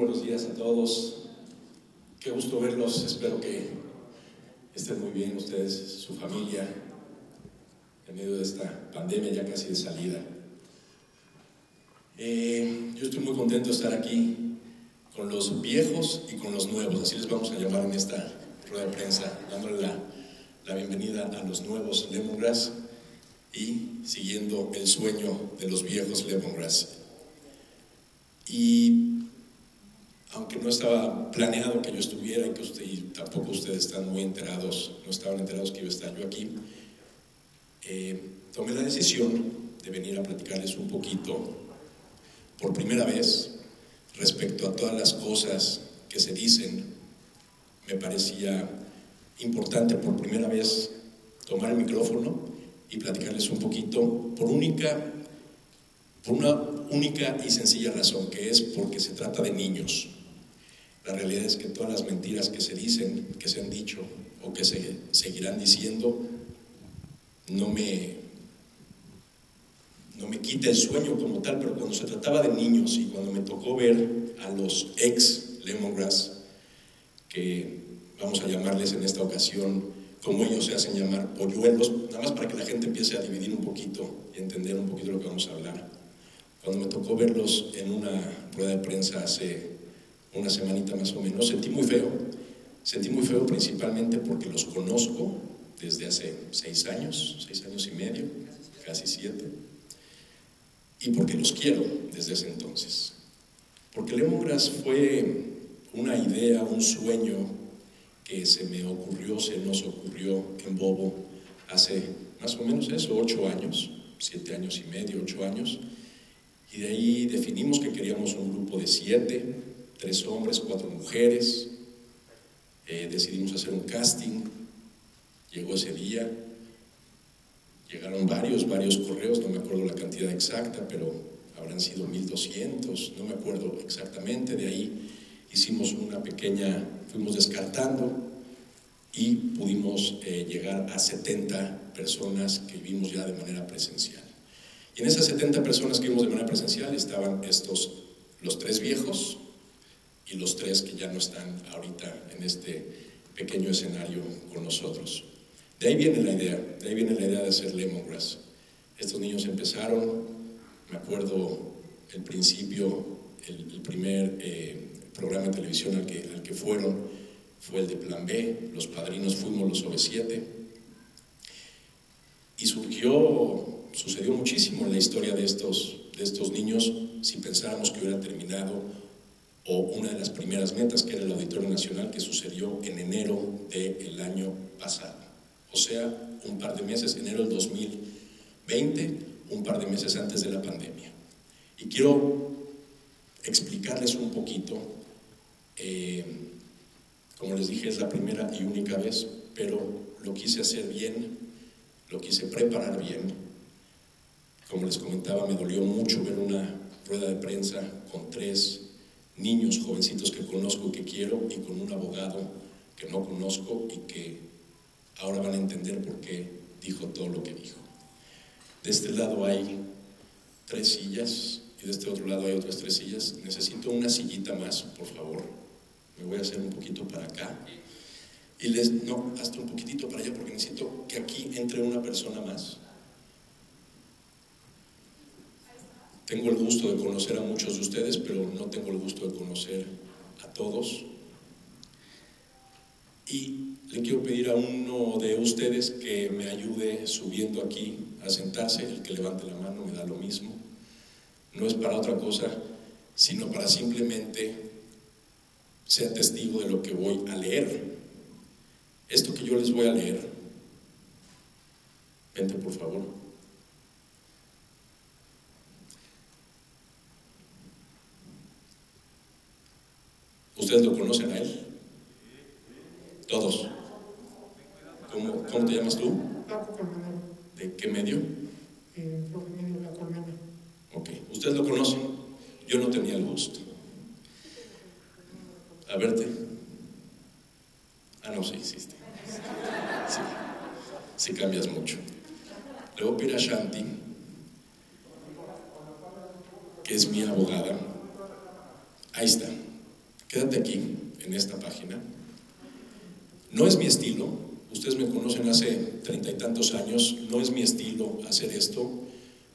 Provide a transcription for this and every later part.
buenos días a todos. Qué gusto verlos. Espero que estén muy bien ustedes, su familia, en medio de esta pandemia ya casi de salida. Eh, yo estoy muy contento de estar aquí con los viejos y con los nuevos, así les vamos a llamar en esta rueda de prensa, dándole la, la bienvenida a los nuevos Lemongrass y siguiendo el sueño de los viejos Lemongrass. Y aunque no estaba planeado que yo estuviera y que usted, y tampoco ustedes están muy enterados, no estaban enterados que iba a estar yo aquí, eh, tomé la decisión de venir a platicarles un poquito, por primera vez, respecto a todas las cosas que se dicen. Me parecía importante por primera vez tomar el micrófono y platicarles un poquito por única, por una única y sencilla razón, que es porque se trata de niños. La realidad es que todas las mentiras que se dicen, que se han dicho o que se seguirán diciendo, no me, no me quita el sueño como tal, pero cuando se trataba de niños y cuando me tocó ver a los ex Lemongrass, que vamos a llamarles en esta ocasión, como ellos se hacen llamar, polluelos, nada más para que la gente empiece a dividir un poquito y entender un poquito lo que vamos a hablar. Cuando me tocó verlos en una rueda de prensa hace una semanita más o menos, sentí muy feo. Sentí muy feo principalmente porque los conozco desde hace seis años, seis años y medio, casi siete, y porque los quiero desde ese entonces. Porque Lemongrass fue una idea, un sueño que se me ocurrió, se nos ocurrió en Bobo hace más o menos eso, ocho años, siete años y medio, ocho años, y de ahí definimos que queríamos un grupo de siete, tres hombres, cuatro mujeres. Eh, decidimos hacer un casting. Llegó ese día. Llegaron varios, varios correos, no me acuerdo la cantidad exacta, pero habrán sido 1200, no me acuerdo exactamente. De ahí hicimos una pequeña, fuimos descartando y pudimos eh, llegar a 70 personas que vimos ya de manera presencial. Y en esas 70 personas que vimos de manera presencial estaban estos, los tres viejos, y los tres que ya no están ahorita en este pequeño escenario con nosotros. De ahí viene la idea, de ahí viene la idea de hacer Lemongrass. Estos niños empezaron, me acuerdo el principio, el, primer eh, programa de televisión al que, al que fueron fue el de Plan B, los padrinos fuimos los OV7, y surgió, sucedió muchísimo en la historia de estos, de estos niños si pensáramos que hubiera terminado o una de las primeras metas, que era el Auditorio Nacional, que sucedió en enero del año pasado. O sea, un par de meses, enero del 2020, un par de meses antes de la pandemia. Y quiero explicarles un poquito, eh, como les dije, es la primera y única vez, pero lo quise hacer bien, lo quise preparar bien. Como les comentaba, me dolió mucho ver una rueda de prensa con tres niños jovencitos que conozco que quiero y con un abogado que no conozco y que ahora van a entender por qué dijo todo lo que dijo. De este lado hay tres sillas y de este otro lado hay otras tres sillas. Necesito una sillita más, por favor. Me voy a hacer un poquito para acá. Y les, no, hasta un poquitito para allá porque necesito que aquí entre una persona más. Tengo el gusto de conocer a muchos de ustedes, pero no tengo el gusto de conocer a todos. Y le quiero pedir a uno de ustedes que me ayude subiendo aquí a sentarse, el que levante la mano me da lo mismo. No es para otra cosa sino para simplemente ser testigo de lo que voy a leer. Esto que yo les voy a leer, vente por favor. ¿Ustedes lo conocen a él? Todos. ¿Cómo, te llamas tú? ¿De qué medio? Ok, ustedes lo conocen, yo no tenía el gusto. A verte. Ah, no, sí hiciste. Sí, sí cambias mucho. Le voy a pedir a Shanti, que es mi abogada. Ahí está. Quédate aquí, en esta página. No es mi estilo, ustedes me conocen hace treinta y tantos años, no es mi estilo hacer esto,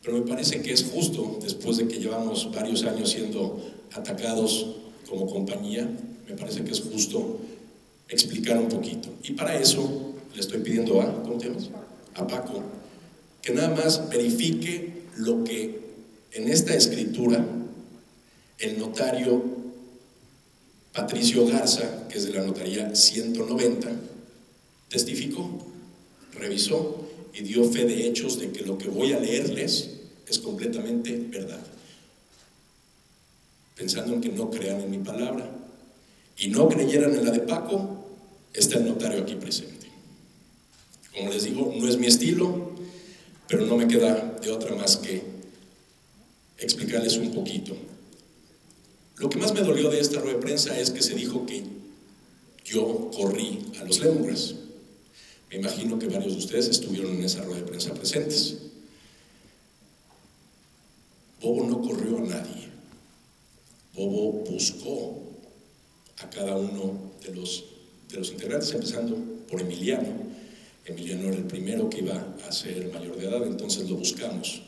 pero me parece que es justo, después de que llevamos varios años siendo atacados como compañía, me parece que es justo explicar un poquito. Y para eso le estoy pidiendo a, ¿cómo te llamas? A Paco, que nada más verifique lo que en esta escritura el notario Patricio Garza, que es de la notaría 190, testificó, revisó y dio fe de hechos de que lo que voy a leerles es completamente verdad. Pensando en que no crean en mi palabra y no creyeran en la de Paco, está el notario aquí presente. Como les digo, no es mi estilo, pero no me queda de otra más que explicarles un poquito. Lo que más me dolió de esta rueda de prensa es que se dijo que yo corrí a los Lemongrass. Me imagino que varios de ustedes estuvieron en esa rueda de prensa presentes. Bobo no corrió a nadie. Bobo buscó a cada uno de los, de los integrantes, empezando por Emiliano. Emiliano era el primero que iba a ser mayor de edad, entonces lo buscamos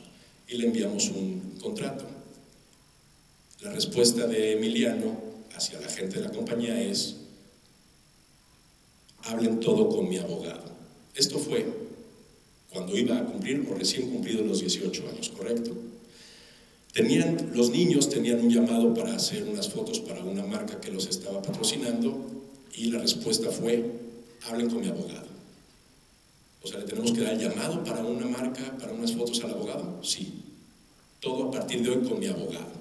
y le enviamos un contrato. La respuesta de Emiliano hacia la gente de la compañía es, hablen todo con mi abogado. Esto fue cuando iba a cumplir o recién cumplido los 18 años, ¿correcto? Tenían, los niños tenían un llamado para hacer unas fotos para una marca que los estaba patrocinando y la respuesta fue, hablen con mi abogado. O sea, ¿le tenemos que dar el llamado para una marca, para unas fotos al abogado? Sí. Todo a partir de hoy con mi abogado.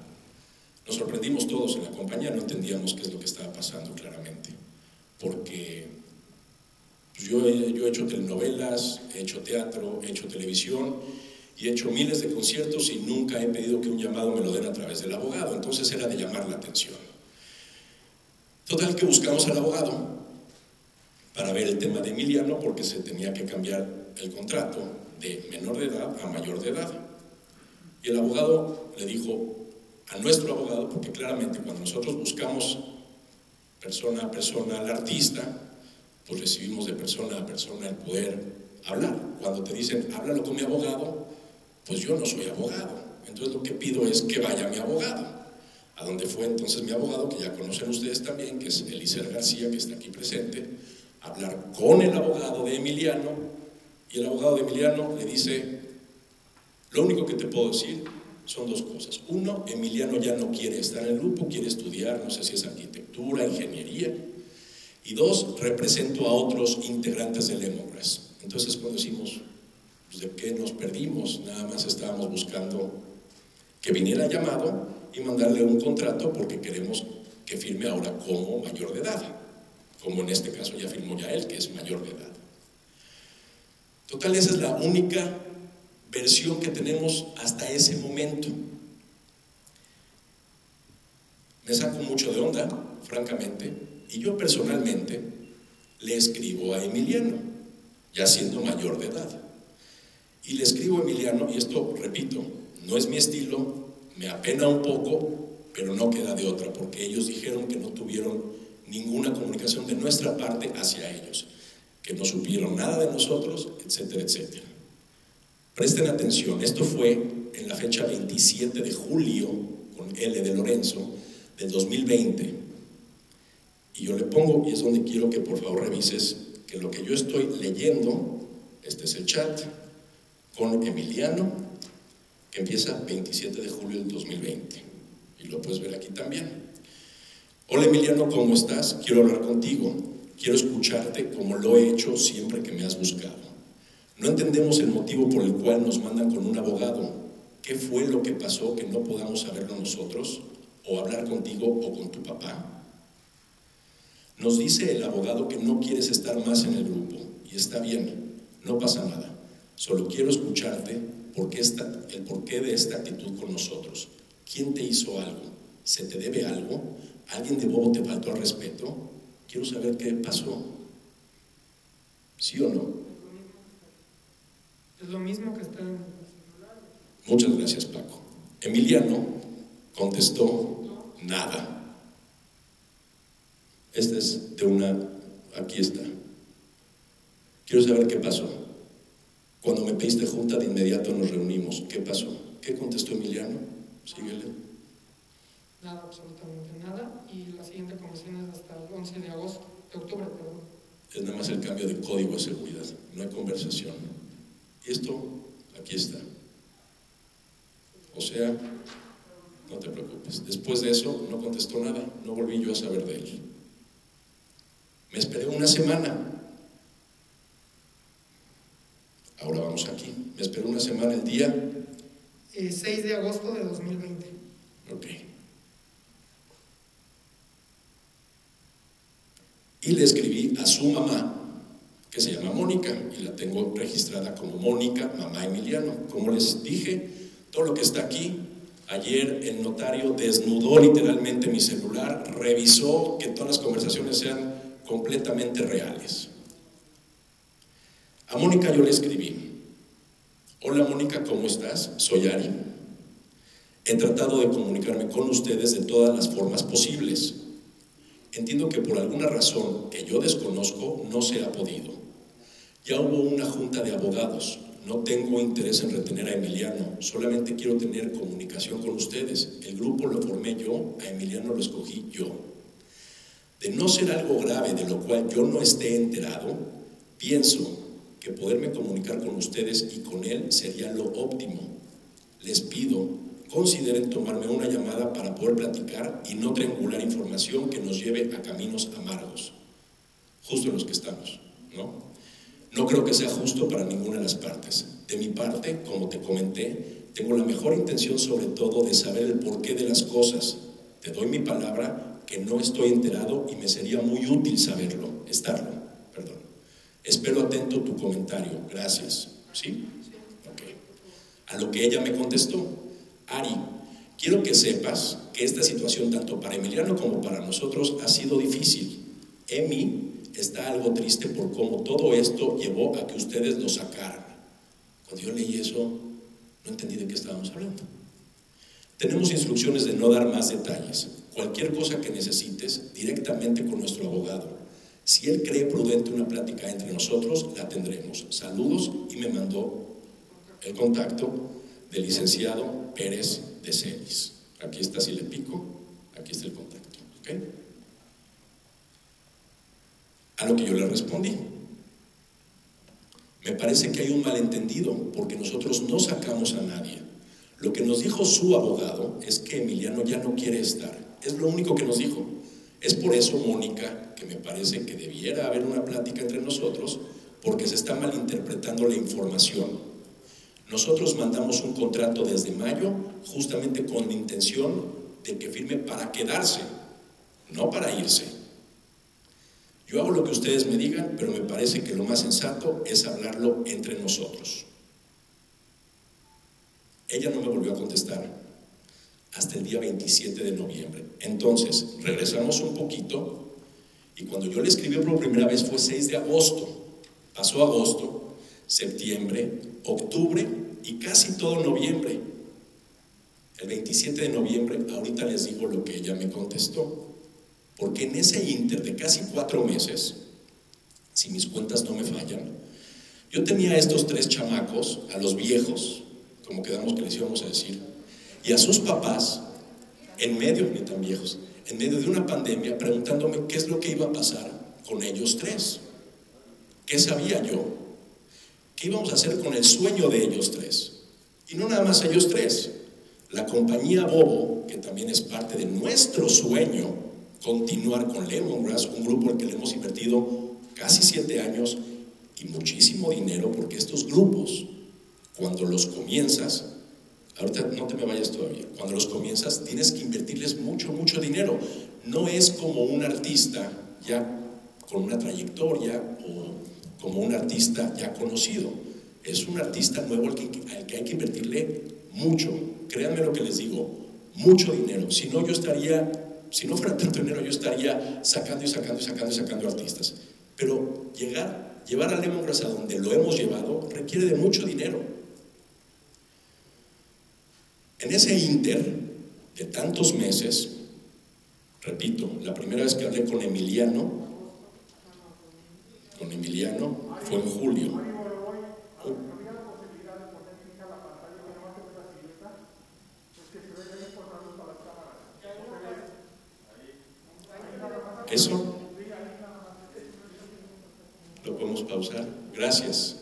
Nos sorprendimos todos en la compañía, no entendíamos qué es lo que estaba pasando claramente, porque yo, he, yo he hecho telenovelas, he hecho teatro, he hecho televisión y he hecho miles de conciertos y nunca he pedido que un llamado me lo den a través del abogado, entonces era de llamar la atención. Total que buscamos al abogado para ver el tema de Emiliano porque se tenía que cambiar el contrato de menor de edad a mayor de edad. Y el abogado le dijo a nuestro abogado, porque claramente cuando nosotros buscamos persona a persona al artista, pues recibimos de persona a persona el poder hablar. Cuando te dicen, háblalo con mi abogado, pues yo no soy abogado. Entonces lo que pido es que vaya mi abogado. A donde fue entonces mi abogado, que ya conocen ustedes también, que es Elícer García, que está aquí presente, hablar con el abogado de Emiliano, y el abogado de Emiliano le dice, lo único que te puedo decir son dos cosas. Uno, Emiliano ya no quiere estar en el grupo, quiere estudiar, no sé si es arquitectura, ingeniería. Y dos, represento a otros integrantes del Lemongrass. Entonces cuando decimos, pues, ¿de qué nos perdimos? Nada más estábamos buscando que viniera llamado y mandarle un contrato porque queremos que firme ahora como mayor de edad. Como en este caso ya firmó ya él, que es mayor de edad. Total, esa es la única versión que tenemos hasta ese momento. Me saco mucho de onda, francamente, y yo personalmente le escribo a Emiliano, ya siendo mayor de edad. Y le escribo a Emiliano, y esto, repito, no es mi estilo, me apena un poco, pero no queda de otra, porque ellos dijeron que no tuvieron ninguna comunicación de nuestra parte hacia ellos, que no supieron nada de nosotros, etcétera, etcétera. Presten atención, esto fue en la fecha 27 de julio, con L de Lorenzo, del 2020. Y yo le pongo, y es donde quiero que por favor revises, que lo que yo estoy leyendo, este es el chat, con Emiliano, que empieza 27 de julio del 2020. y lo puedes ver aquí también. Hola Emiliano, ¿cómo estás? Quiero hablar contigo. Quiero escucharte como lo he hecho siempre que me has buscado. No entendemos el motivo por el cual nos mandan con un abogado. ¿Qué fue lo que pasó que no podamos saberlo nosotros? ¿O hablar contigo o con tu papá? Nos dice el abogado que no quieres estar más en el grupo. Y está bien, no pasa nada. Solo quiero escucharte porque esta, el porqué de esta actitud con nosotros. ¿Quién te hizo algo? ¿Se te debe algo? ¿Alguien de bobo te faltó al respeto? Quiero saber qué pasó. ¿Sí o no? Es lo mismo que está en... Muchas gracias, Paco. Emiliano contestó nada. Esta es de una... Aquí está. Quiero saber qué pasó. Cuando me pediste junta, de inmediato nos reunimos. ¿Qué pasó? ¿Qué contestó Emiliano? Síguele. Nada, absolutamente nada. Y la siguiente conversación es hasta el 11 de agosto, de octubre, perdón. Es nada más el cambio de código de seguridad. No hay conversación. Y esto, aquí está. O sea, no te preocupes. Después de eso, no contestó nada. No volví yo a saber de él. Me esperé una semana. Ahora vamos aquí. Me esperé una semana el día. Eh, 6 de agosto de 2020. Ok. Y le escribí a su mamá, que se llama Mónica, y la tengo registrada como Mónica, mamá Emiliano. Como les dije, todo lo que está aquí, ayer el notario desnudó literalmente mi celular, revisó que todas las conversaciones sean completamente reales. A Mónica yo le escribí, hola Mónica, ¿cómo estás? Soy Ari. He tratado de comunicarme con ustedes de todas las formas posibles. Entiendo que por alguna razón que yo desconozco no se ha podido. Ya hubo una junta de abogados. No tengo interés en retener a Emiliano, solamente quiero tener comunicación con ustedes. El grupo lo formé yo, a Emiliano lo escogí yo. De no ser algo grave de lo cual yo no esté enterado, pienso que poderme comunicar con ustedes y con él sería lo óptimo. Les pido, consideren tomarme una llamada para poder platicar y no triangular información que nos lleve a caminos amargos, justo en los que estamos, ¿no? No creo que sea justo para ninguna de las partes. De mi parte, como te comenté, tengo la mejor intención sobre todo de saber el porqué de las cosas. Te doy mi palabra que no estoy enterado y me sería muy útil saberlo, estarlo, perdón. Espero atento tu comentario. Gracias. ¿Sí? Ok. A lo que ella me contestó, Ari, quiero que sepas que esta situación tanto para Emiliano como para nosotros ha sido difícil. Emi está algo triste por cómo todo esto llevó a que ustedes lo sacaran. Cuando yo leí eso, no entendí de qué estábamos hablando. Tenemos instrucciones de no dar más detalles. Cualquier cosa que necesites, directamente con nuestro abogado. Si él cree prudente una plática entre nosotros, la tendremos. Saludos y me mandó el contacto del licenciado Pérez de Celis. Aquí está, si le pico, aquí está el contacto. ¿ok? A lo que yo le respondí. Me parece que hay un malentendido porque nosotros no sacamos a nadie. Lo que nos dijo su abogado es que Emiliano ya no quiere estar. Es lo único que nos dijo. Es por eso, Mónica, que me parece que debiera haber una plática entre nosotros porque se está malinterpretando la información. Nosotros mandamos un contrato desde mayo justamente con la intención de que firme para quedarse, no para irse. Yo hago lo que ustedes me digan, pero me parece que lo más sensato es hablarlo entre nosotros. Ella no me volvió a contestar hasta el día 27 de noviembre. Entonces, regresamos un poquito y cuando yo le escribí por primera vez fue 6 de agosto. Pasó agosto, septiembre, octubre y casi todo noviembre. El 27 de noviembre, ahorita les digo lo que ella me contestó. Porque en ese inter de casi cuatro meses, si mis cuentas no me fallan, yo tenía a estos tres chamacos, a los viejos, como quedamos que les íbamos a decir, y a sus papás, en medio, ni tan viejos, en medio de una pandemia, preguntándome qué es lo que iba a pasar con ellos tres. ¿Qué sabía yo? ¿Qué íbamos a hacer con el sueño de ellos tres? Y no nada más ellos tres. La compañía Bobo que también es parte de nuestro sueño, continuar con Lemongrass, un grupo al que le hemos invertido casi siete años y muchísimo dinero, porque estos grupos, cuando los comienzas, ahorita no te me vayas todavía, cuando los comienzas tienes que invertirles mucho, mucho dinero. No es como un artista ya con una trayectoria o como un artista ya conocido. Es un artista nuevo al que, al que hay que invertirle mucho. Créanme lo que les digo, mucho dinero. Si no, yo estaría, si no fuera tanto dinero, yo estaría sacando y sacando y sacando y sacando artistas. Pero llegar, llevar a Lemongrass a donde lo hemos llevado requiere de mucho dinero. En ese inter de tantos meses, repito, la primera vez que hablé con Emiliano, con Emiliano, fue en julio. Eso lo podemos pausar. Gracias.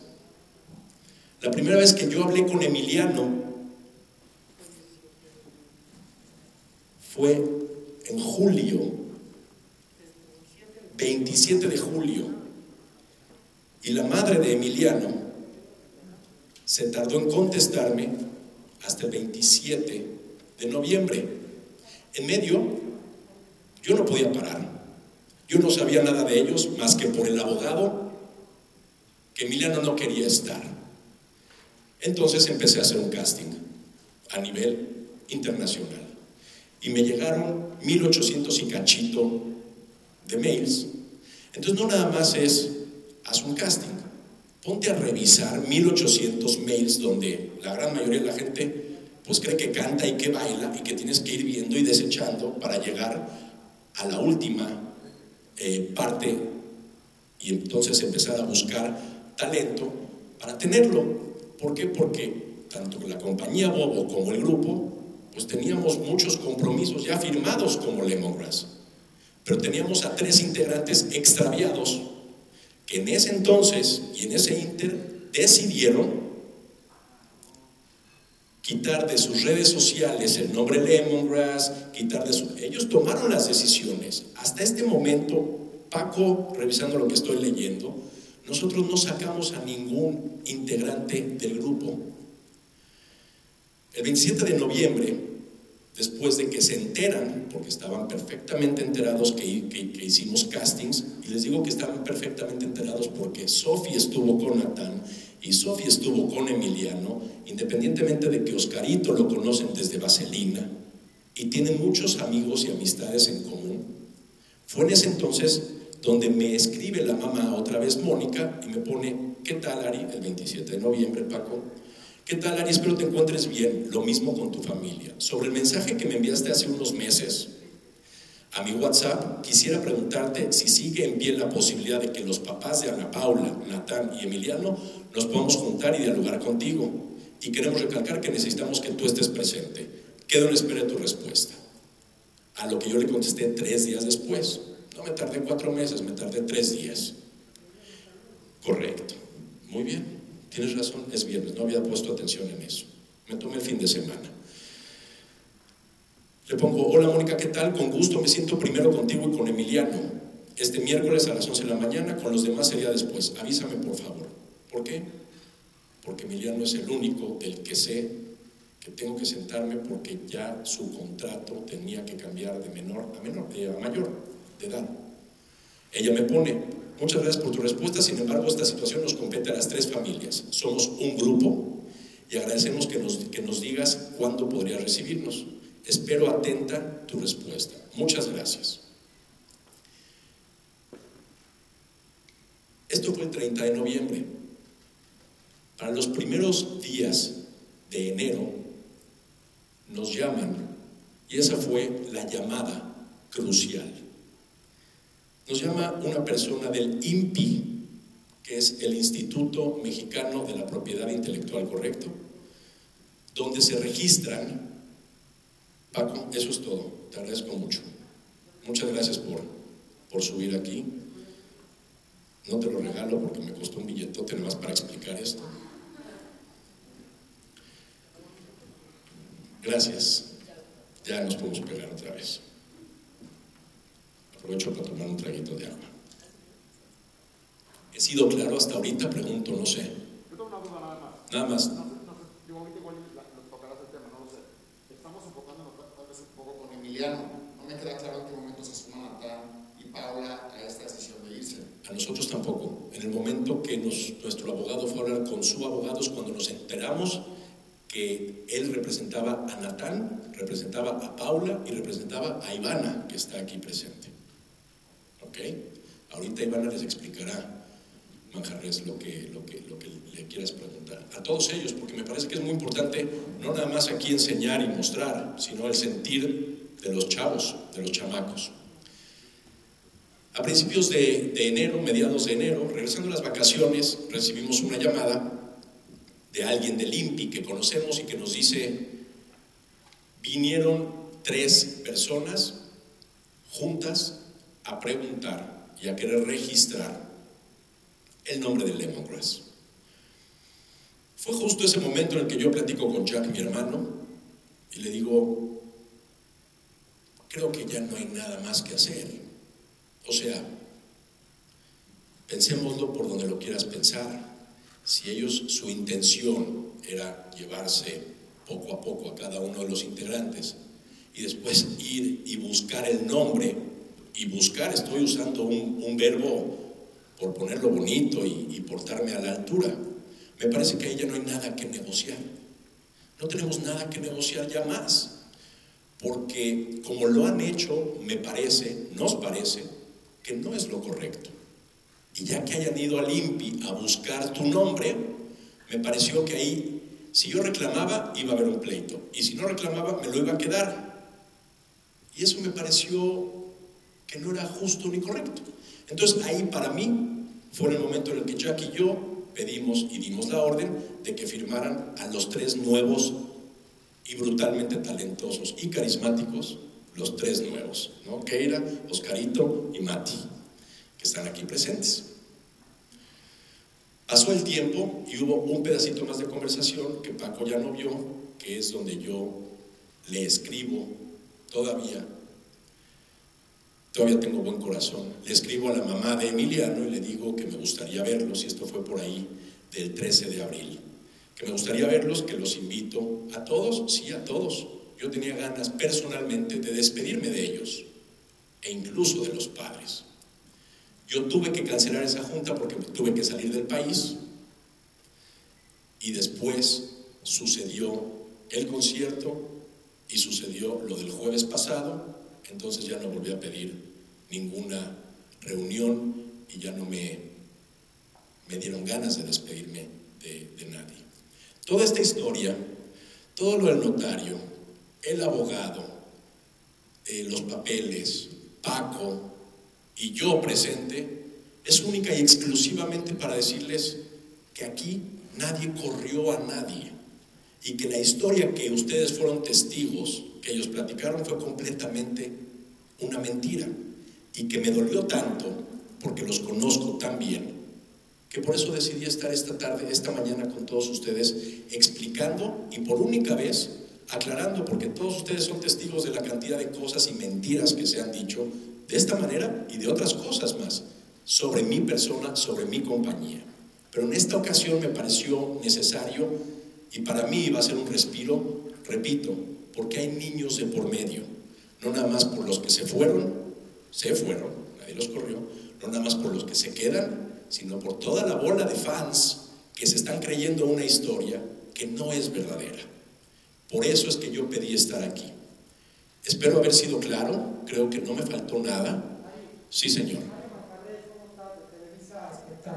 La primera vez que yo hablé con Emiliano fue en julio, 27 de julio. Y la madre de Emiliano se tardó en contestarme hasta el 27 de noviembre. En medio, yo no podía parar. Yo no sabía nada de ellos más que por el abogado que Emiliano no quería estar. Entonces empecé a hacer un casting a nivel internacional. Y me llegaron 1800 y cachito de mails. Entonces no nada más es, haz un casting. Ponte a revisar 1800 mails donde la gran mayoría de la gente pues cree que canta y que baila y que tienes que ir viendo y desechando para llegar a la última eh, parte y entonces empezar a buscar talento para tenerlo. ¿Por qué? Porque tanto la compañía Bobo como el grupo, pues teníamos muchos compromisos ya firmados como Lemongrass. Pero teníamos a tres integrantes extraviados que en ese entonces y en ese inter decidieron quitar de sus redes sociales el nombre Lemongrass, quitar de su... Ellos tomaron las decisiones. Hasta este momento, Paco, revisando lo que estoy leyendo, nosotros no sacamos a ningún integrante del grupo. El 27 de noviembre, después de que se enteran, porque estaban perfectamente enterados que, hicimos castings, y les digo que estaban perfectamente enterados porque Sofi estuvo con Natán y Sofía estuvo con Emiliano, independientemente de que Oscarito lo conocen desde Vaselina y tienen muchos amigos y amistades en común. Fue en ese entonces donde me escribe la mamá otra vez Mónica y me pone, ¿qué tal Ari? El 27 de noviembre, Paco. ¿Qué tal Ari? Espero te encuentres bien. Lo mismo con tu familia. Sobre el mensaje que me enviaste hace unos meses, a mi WhatsApp, quisiera preguntarte si sigue en pie la posibilidad de que los papás de Ana Paula, Natán y Emiliano nos podamos juntar y dialogar contigo. Y queremos recalcar que necesitamos que tú estés presente. Quedo en espera de tu respuesta. A lo que yo le contesté tres días después. No me tardé cuatro meses, me tardé tres días. Correcto. Muy bien. Tienes razón, es viernes. No había puesto atención en eso. Me tomé el fin de semana. Le pongo, hola Mónica, ¿qué tal? Con gusto, me siento primero contigo y con Emiliano. Este miércoles a las 11 de la mañana, con los demás sería después. Avísame, por favor. ¿Por qué? Porque Emiliano es el único del que sé que tengo que sentarme porque ya su contrato tenía que cambiar de menor a menor, eh, a mayor de edad. Ella me pone, muchas gracias por tu respuesta, sin embargo esta situación nos compete a las tres familias. Somos un grupo y agradecemos que nos, que nos digas cuándo podrías recibirnos. Espero atenta tu respuesta. Muchas gracias. Esto fue el 30 de noviembre. Para los primeros días de enero nos llaman y esa fue la llamada crucial. Nos llama una persona del INPI, que es el Instituto Mexicano de la Propiedad Intelectual, ¿correcto? Donde se registran Paco, eso es todo. Te agradezco mucho. Muchas gracias por, por subir aquí. No te lo regalo porque me costó un billetote nada más para explicar esto. Gracias. Ya nos podemos pegar otra vez. Aprovecho para tomar un traguito de agua. ¿He sido claro hasta ahorita? Pregunto, no sé. Nada más. Nada más. No sé, no sé, yo ahorita igual la- nos tocarás el tema, no lo sé. Estamos enfocándonos tal tal vez un poco con Emiliano. No me queda claro en qué momento se suman Natán y Paula a esta decisión de irse. A nosotros tampoco. En el momento que nos- nuestro abogado fue a hablar con su abogado es cuando nos enteramos que él representaba a Natán, representaba a Paula y representaba a Ivana, que está aquí presente. ¿Ok? Ahorita Ivana les explicará, Manjarres, lo que, lo, que, lo que le quieras preguntar. A todos ellos, porque me parece que es muy importante no nada más aquí enseñar y mostrar, sino el sentir de los chavos, de los chamacos. A principios de, enero, mediados de enero, regresando a las vacaciones, recibimos una llamada de alguien del INPI que conocemos y que nos dice, vinieron tres personas juntas a preguntar y a querer registrar el nombre de Lemongrass. Fue justo ese momento en el que yo platico con Jack, mi hermano, y le digo, creo que ya no hay nada más que hacer. O sea, pensémoslo por donde lo quieras pensar. Si ellos, su intención era llevarse poco a poco a cada uno de los integrantes y después ir y buscar el nombre, y buscar, estoy usando un, un verbo por ponerlo bonito y, y portarme a la altura, me parece que ahí ya no hay nada que negociar. No tenemos nada que negociar ya más, porque como lo han hecho, me parece, nos parece, que no es lo correcto. Y ya que hayan ido al INPI a buscar tu nombre, me pareció que ahí, si yo reclamaba, iba a haber un pleito. Y si no reclamaba, me lo iba a quedar. Y eso me pareció que no era justo ni correcto. Entonces ahí para mí fue el momento en el que Jack y yo pedimos y dimos la orden de que firmaran a los tres nuevos y brutalmente talentosos y carismáticos, los tres nuevos, ¿no? Keira, Oscarito y Mati, que están aquí presentes. Pasó el tiempo y hubo un pedacito más de conversación que Paco ya no vio, que es donde yo le escribo todavía. Todavía tengo buen corazón. Le escribo a la mamá de Emiliano y le digo que me gustaría verlos, y esto fue por ahí del 13 de abril. Que me gustaría verlos, que los invito a todos, sí, a todos. Yo tenía ganas personalmente de despedirme de ellos, e incluso de los padres. Yo tuve que cancelar esa junta porque tuve que salir del país y después sucedió el concierto y sucedió lo del jueves pasado, entonces ya no volví a pedir ninguna reunión y ya no me, me dieron ganas de despedirme de, de nadie. Toda esta historia, todo lo del notario, el abogado, eh, los papeles, Paco, y yo presente es única y exclusivamente para decirles que aquí nadie corrió a nadie y que la historia que ustedes fueron testigos, que ellos platicaron, fue completamente una mentira y que me dolió tanto porque los conozco tan bien que por eso decidí estar esta tarde, esta mañana con todos ustedes explicando y por única vez aclarando, porque todos ustedes son testigos de la cantidad de cosas y mentiras que se han dicho de esta manera y de otras cosas más sobre mi persona, sobre mi compañía. Pero en esta ocasión me pareció necesario y para mí va a ser un respiro, repito, porque hay niños de por medio, no nada más por los que se fueron, se fueron, nadie los corrió, no nada más por los que se quedan, sino por toda la bola de fans que se están creyendo una historia que no es verdadera. Por eso es que yo pedí estar aquí. Espero haber sido claro, creo que no me faltó nada. Sí, señor.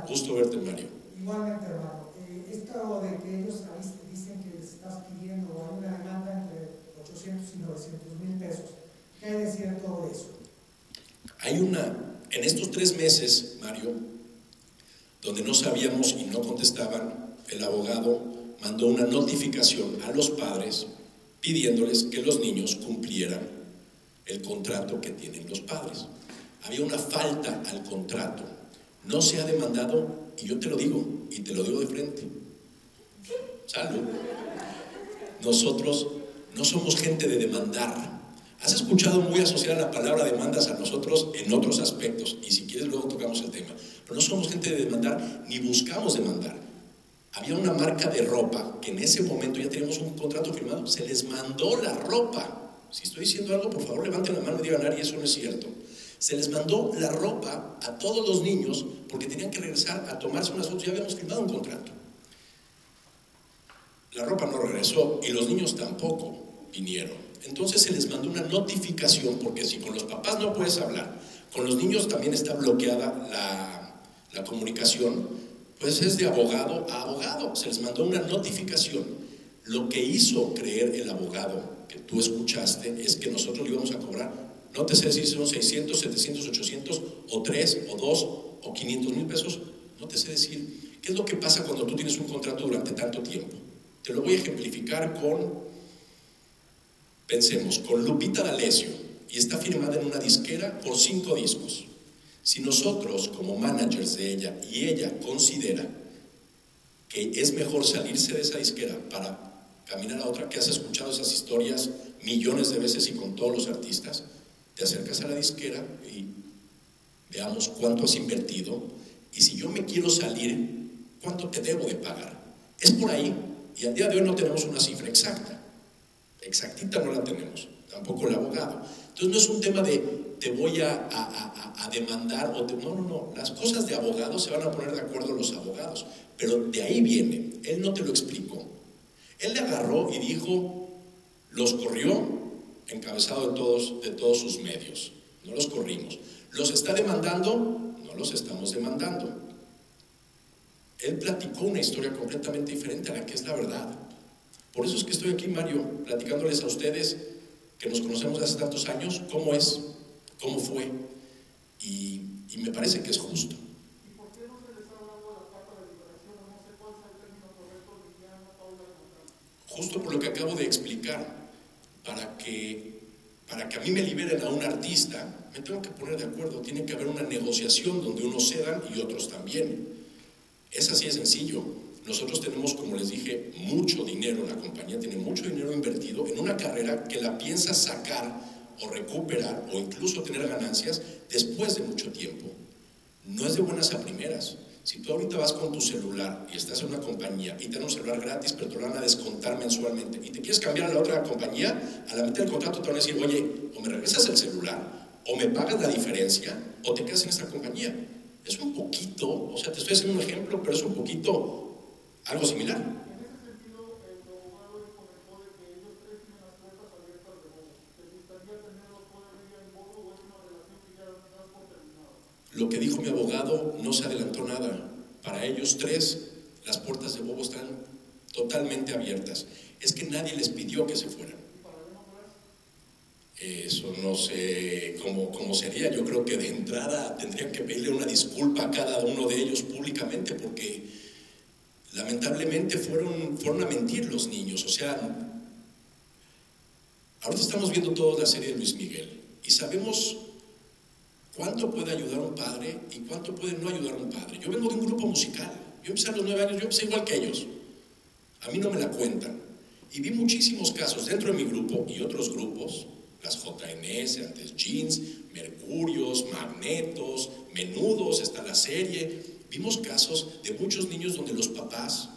Gusto verte, Mario. Igualmente, hermano. Eh, esto de que ellos dicen que les estás pidiendo una demanda entre 800 y 900 mil pesos, ¿qué hay de cierto de eso? Hay una, en estos tres meses, Mario, donde no sabíamos y no contestaban, el abogado mandó una notificación a los padres pidiéndoles que los niños cumplieran el contrato que tienen los padres. Había una falta al contrato. No se ha demandado, y yo te lo digo, y te lo digo de frente. Salud. Nosotros no somos gente de demandar. Has escuchado muy asociada la palabra demandas a nosotros en otros aspectos, y si quieres luego tocamos el tema. Pero no somos gente de demandar, ni buscamos demandar. Había una marca de ropa que en ese momento ya teníamos un contrato firmado, se les mandó la ropa. Si estoy diciendo algo, por favor levanten la mano y digan, Ari, eso no es cierto. Se les mandó la ropa a todos los niños porque tenían que regresar a tomarse unas fotos, ya habíamos firmado un contrato. La ropa no regresó y los niños tampoco vinieron. Entonces se les mandó una notificación, porque si con los papás no puedes hablar, con los niños también está bloqueada la, comunicación, pues es de abogado a abogado. Se les mandó una notificación. Lo que hizo creer el abogado que tú escuchaste es que nosotros le íbamos a cobrar, no te sé si son 600, 700, 800 o 3 o 2 o 500 mil pesos, no te sé decir. ¿Qué es lo que pasa cuando tú tienes un contrato durante tanto tiempo? Te lo voy a ejemplificar con, pensemos, con Lupita D'Alessio y está firmada en una disquera por cinco discos. Si nosotros, como managers de ella, y ella considera que es mejor salirse de esa disquera para caminar a otra, que has escuchado esas historias millones de veces y con todos los artistas, te acercas a la disquera y veamos cuánto has invertido y si yo me quiero salir, cuánto te debo de pagar. Es por ahí y al día de hoy no tenemos una cifra exacta. Exactita no la tenemos, tampoco el abogado. Entonces no es un tema de te voy a, a, demandar o no, no, no. Las cosas de abogados se van a poner de acuerdo los abogados, pero de ahí viene. Él no te lo explicó. Él le agarró y dijo, los corrió encabezado de todos, de todos sus medios. No los corrimos. ¿Los está demandando? No los estamos demandando. Él platicó una historia completamente diferente a la que es la verdad. Por eso es que estoy aquí, Mario, platicándoles a ustedes que nos conocemos hace tantos años, cómo es, cómo fue, y, me parece que es justo. ¿Y por qué no se les ha dado la carta de liberación? No sé cuál es el término correcto, Liliana, Paula, Justo por lo que acabo de explicar, para que, para que a mí me liberen a un artista, me tengo que poner de acuerdo, tiene que haber una negociación donde unos cedan y otros también. Es así de sencillo. Nosotros tenemos, como les dije, mucho dinero, la compañía tiene mucho dinero invertido en una carrera que la piensa sacar o recuperar o incluso tener ganancias después de mucho tiempo. No es de buenas a primeras. Si tú ahorita vas con tu celular y estás en una compañía y te dan un celular gratis, pero te lo van a descontar mensualmente y te quieres cambiar a la otra compañía, a la mitad del contrato te van a decir, oye, o me regresas el celular, o me pagas la diferencia, o te quedas en esta compañía. Es un poquito, o sea, te estoy haciendo un ejemplo, pero es un poquito algo similar. Lo que dijo mi abogado no se adelantó nada. Para ellos tres, las puertas de Bobo están totalmente abiertas. Es que nadie les pidió que se fueran. Eso no sé cómo, cómo, sería. Yo creo que de entrada tendrían que pedirle una disculpa a cada uno de ellos públicamente porque lamentablemente fueron, fueron a mentir los niños. O sea, ahorita estamos viendo toda la serie de Luis Miguel y sabemos cuánto puede ayudar un padre y cuánto puede no ayudar un padre. Yo vengo de un grupo musical. Yo empecé a los nueve años, yo empecé igual que ellos. A mí no me la cuentan. Y vi muchísimos casos dentro de mi grupo y otros grupos, las JNS, antes Jeans, Mercurios, Magnetos, Menudos, está la serie, Vimos casos de muchos niños donde los papás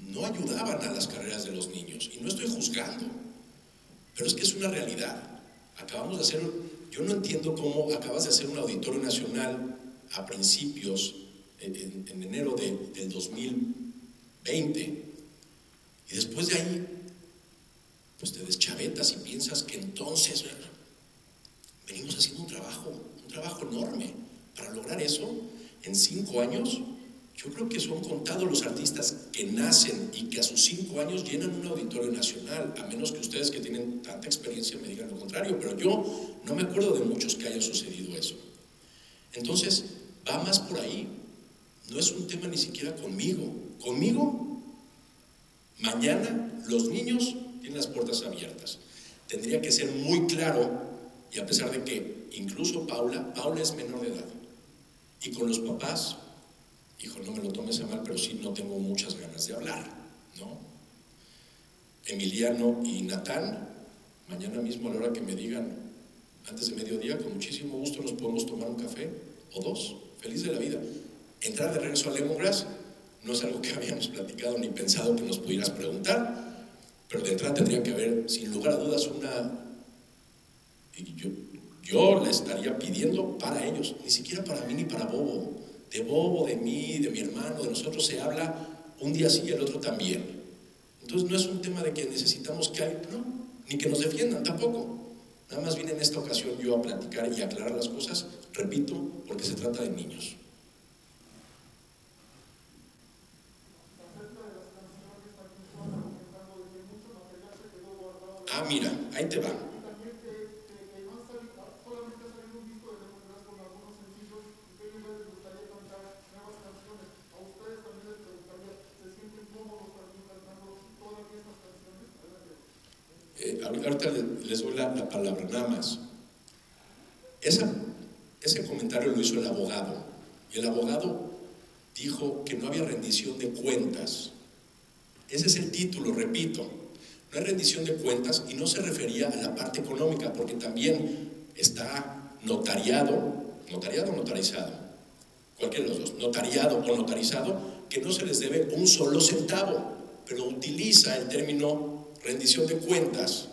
no ayudaban a las carreras de los niños. Y no estoy juzgando, pero es que es una realidad. Acabamos de hacer, yo no entiendo cómo acabas de hacer un auditorio nacional a principios, en, enero del 2020, y después de ahí, pues te deschavetas y piensas que entonces venimos haciendo un trabajo, un trabajo enorme. Para lograr eso, en cinco años, yo creo que son contados los artistas que nacen y que a sus cinco años llenan un auditorio nacional, a menos que ustedes que tienen tanta experiencia me digan lo contrario, pero yo no me acuerdo de muchos que haya sucedido eso. Entonces, va más por ahí. No es un tema ni siquiera conmigo. Conmigo, mañana los niños tienen las puertas abiertas. Tendría que ser muy claro, y a pesar de que incluso Paula, Paula es menor de edad, y con los papás, hijo, no me lo tomes a mal, pero sí no tengo muchas ganas de hablar, ¿no? Emiliano y Natán Mañana mismo a la hora que me digan, antes de mediodía, con muchísimo gusto nos podemos tomar un café o dos. Feliz de la vida. Entrar de regreso a Lemongrass no es algo que habíamos platicado ni pensado que nos pudieras preguntar, pero de entrada tendría que haber, sin lugar a dudas, una... Y yo, yo le estaría pidiendo para ellos, ni siquiera para mí ni para Bobo. De Bobo, de mí, de mi hermano, de nosotros se habla un día sí y el otro también. Entonces no es un tema de que necesitamos que alguien, no, ni que nos defiendan tampoco. Nada más vine en esta ocasión yo a platicar y aclarar las cosas, repito, porque se trata de niños. Ah, mira, ahí te va. Eh, ahorita les doy la, la, palabra, nada más. Ese comentario lo hizo el abogado. Y el abogado dijo que no había rendición de cuentas. Ese es el título, repito. No hay rendición de cuentas y no se refería a la parte económica, porque también está notariado, notariado o notarizado, cualquiera de los dos, notariado o notarizado, que no se les debe un solo centavo, pero utiliza el término rendición de cuentas.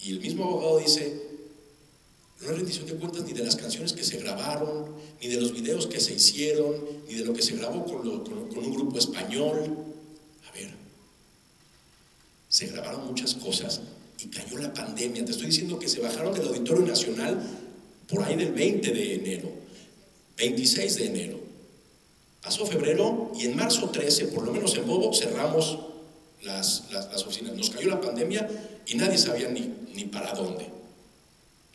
Y el mismo abogado dice, no hay rendición de cuentas ni de las canciones que se grabaron, ni de los videos que se hicieron, ni de lo que se grabó con, con un grupo español. A ver, se grabaron muchas cosas y cayó la pandemia. Te estoy diciendo que se bajaron del Auditorio Nacional por ahí del 20 de enero, 26 de enero. Pasó febrero y en marzo 13, por lo menos en Bobo, cerramos las, las, oficinas. Nos cayó la pandemia y nadie sabía ni, ni para dónde.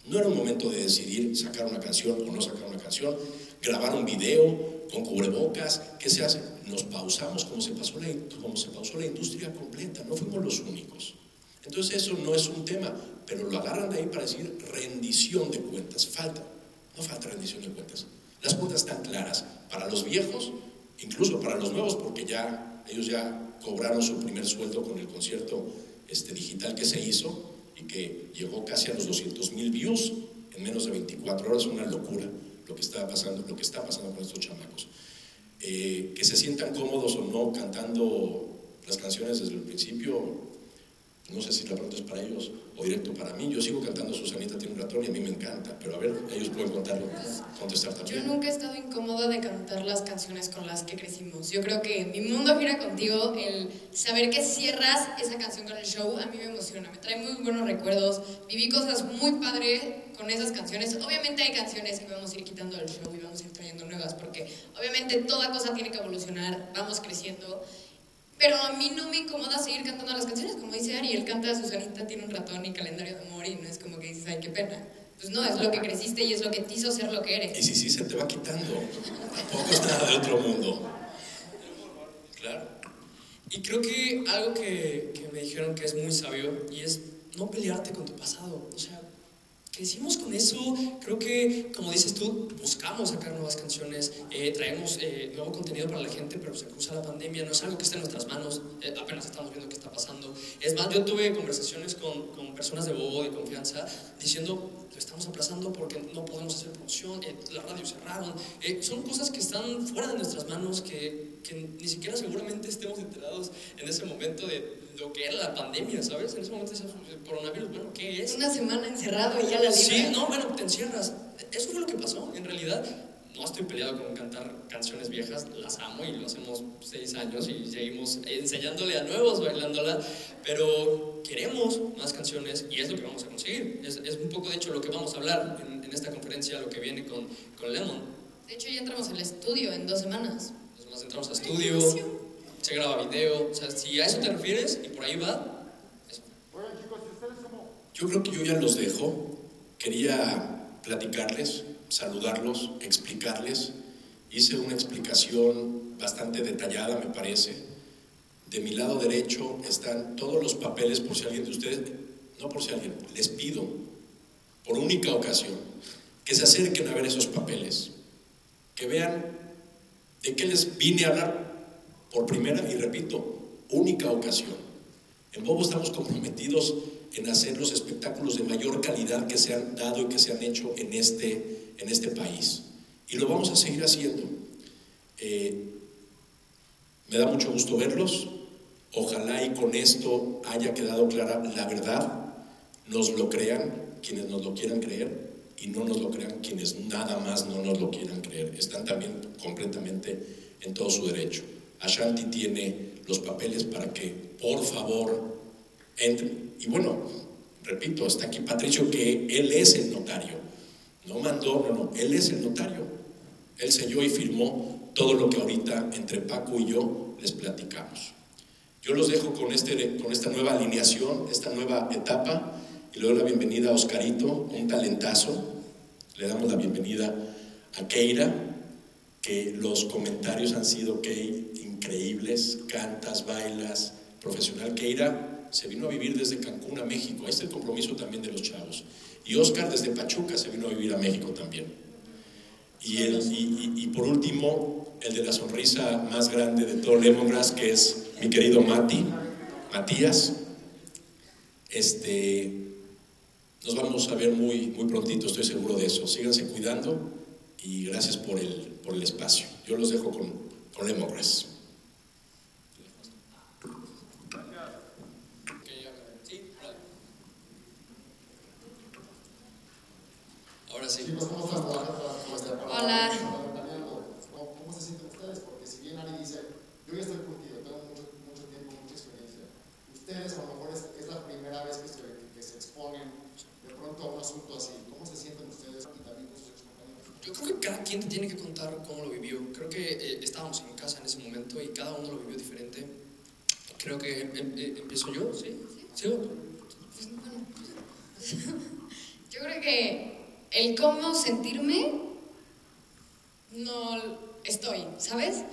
No era un momento de decidir sacar una canción o no sacar una canción, grabar un video con cubrebocas, ¿qué se hace? Nos pausamos como se, pasó la, como se pausó la industria completa, no fuimos los únicos. Entonces eso no es un tema, pero lo agarran de ahí para decir rendición de cuentas. Falta, no falta rendición de cuentas. Las cuentas están claras para los viejos, incluso para los nuevos, porque ya ellos ya cobraron su primer sueldo con el concierto este, digital que se hizo y que llegó casi a los 200 mil views en menos de 24 horas, una locura lo que está pasando, lo que está pasando con estos chamacos. Eh, que se sientan cómodos o no cantando las canciones desde el principio, no sé si la pregunta es para ellos o directo para mí. Yo sigo cantando Susanita tiene un ratón y a mí me encanta, pero a ver, ellos pueden contarlo, contestar también. Yo nunca he estado incómoda de cantar las canciones con las que crecimos. Yo creo que mi mundo gira contigo, el saber que cierras esa canción con el show, a mí me emociona, me trae muy buenos recuerdos. Viví cosas muy padres con esas canciones. Obviamente hay canciones que vamos a ir quitando del show y vamos a ir trayendo nuevas, porque obviamente toda cosa tiene que evolucionar, vamos creciendo. Pero a mí no me incomoda seguir cantando las canciones, como dice Ari, él canta Susanita tiene un ratón y calendario de amor y no es como que dices, ay, qué pena. Pues no, es lo que creciste y es lo que te hizo ser lo que eres. Y si sí, se te va quitando. Tampoco es nada de otro mundo. Claro. Y creo que algo que, que me dijeron que es muy sabio y es no pelearte con tu pasado. O sea, crecimos con eso, creo que, como dices tú, buscamos sacar nuevas canciones, eh, traemos eh, nuevo contenido para la gente, pero se cruza la pandemia, no es algo que esté en nuestras manos, eh, apenas estamos viendo qué está pasando. Es más, yo tuve conversaciones con, con personas de Bobo, de confianza, diciendo, lo estamos aplazando porque no podemos hacer promoción, la radio cerraron, son cosas que están fuera de nuestras manos, que, que ni siquiera seguramente estemos enterados en ese momento de lo que era la pandemia, ¿sabes? En ese momento el coronavirus, bueno, ¿qué es? Una semana encerrado y ya la Sí, no, bueno, te encierras. Eso fue lo que pasó, en realidad. No estoy peleado con cantar canciones viejas, las amo y lo hacemos seis años y seguimos enseñándole a nuevos bailándola, pero queremos más canciones y es lo que vamos a conseguir. Es, es un poco, de hecho, lo que vamos a hablar en, en, esta conferencia, lo que viene con, con Lemon. De hecho, ya entramos al estudio en dos semanas. Semanas entramos al estudio, se graba video, o sea, si a eso te refieres y por ahí va, eso. Yo creo que yo ya los dejo. Quería platicarles, saludarlos, explicarles. Hice una explicación bastante detallada, me parece. De mi lado derecho están todos los papeles, por si alguien de ustedes, no por si alguien, les pido, por única ocasión, que se acerquen a ver esos papeles, que vean de qué les vine a hablar por primera y repito, única ocasión. En Bobo estamos comprometidos en hacer los espectáculos de mayor calidad que se han dado y que se han hecho en este, en este país. Y lo vamos a seguir haciendo. Eh, me da mucho gusto verlos. Ojalá y con esto haya quedado clara la verdad. Nos lo crean quienes nos lo quieran creer y no nos lo crean quienes nada más no nos lo quieran creer. Están también completamente en todo su derecho. Ashanti tiene los papeles para que, por favor, entren. Y bueno, repito, está aquí Patricio, que él es el notario. No mandó, no, no, él es el notario. Él selló y firmó todo lo que ahorita entre Paco y yo les platicamos. Yo los dejo con, este, con esta nueva alineación, esta nueva etapa, y le doy la bienvenida a Oscarito, un talentazo. Le damos la bienvenida a Keira, que los comentarios han sido que increíbles, cantas, bailas, profesional. Keira se vino a vivir desde Cancún a México, ahí está el compromiso también de los chavos. Y Oscar desde Pachuca se vino a vivir a México también. Y, el, y, por último, el de la sonrisa más grande de todo Lemongrass, que es mi querido Mati, Matías. Este, nos vamos a ver muy, muy prontito, estoy seguro de eso. Síganse cuidando y gracias por el, por el espacio. Yo los dejo con, con Lemongrass. Ahora sí. Hola. ¿Cómo, ¿Cómo se sienten ustedes? Porque si bien Ari dice, yo ya estoy curtido, tengo mucho, mucho tiempo, mucha experiencia. Ustedes a lo mejor es, es la primera vez que se, que se exponen de pronto a un asunto así. ¿Cómo se sienten ustedes y también con sus excompañeros? Yo creo que cada quien te tiene que contar cómo lo vivió. Creo que eh, estábamos en casa en ese momento y cada uno lo vivió diferente. Creo que em, em, empiezo yo, ¿sí? ¿Sí? Pues, bueno, yo creo que el cómo sentirme no estoy, ¿sabes?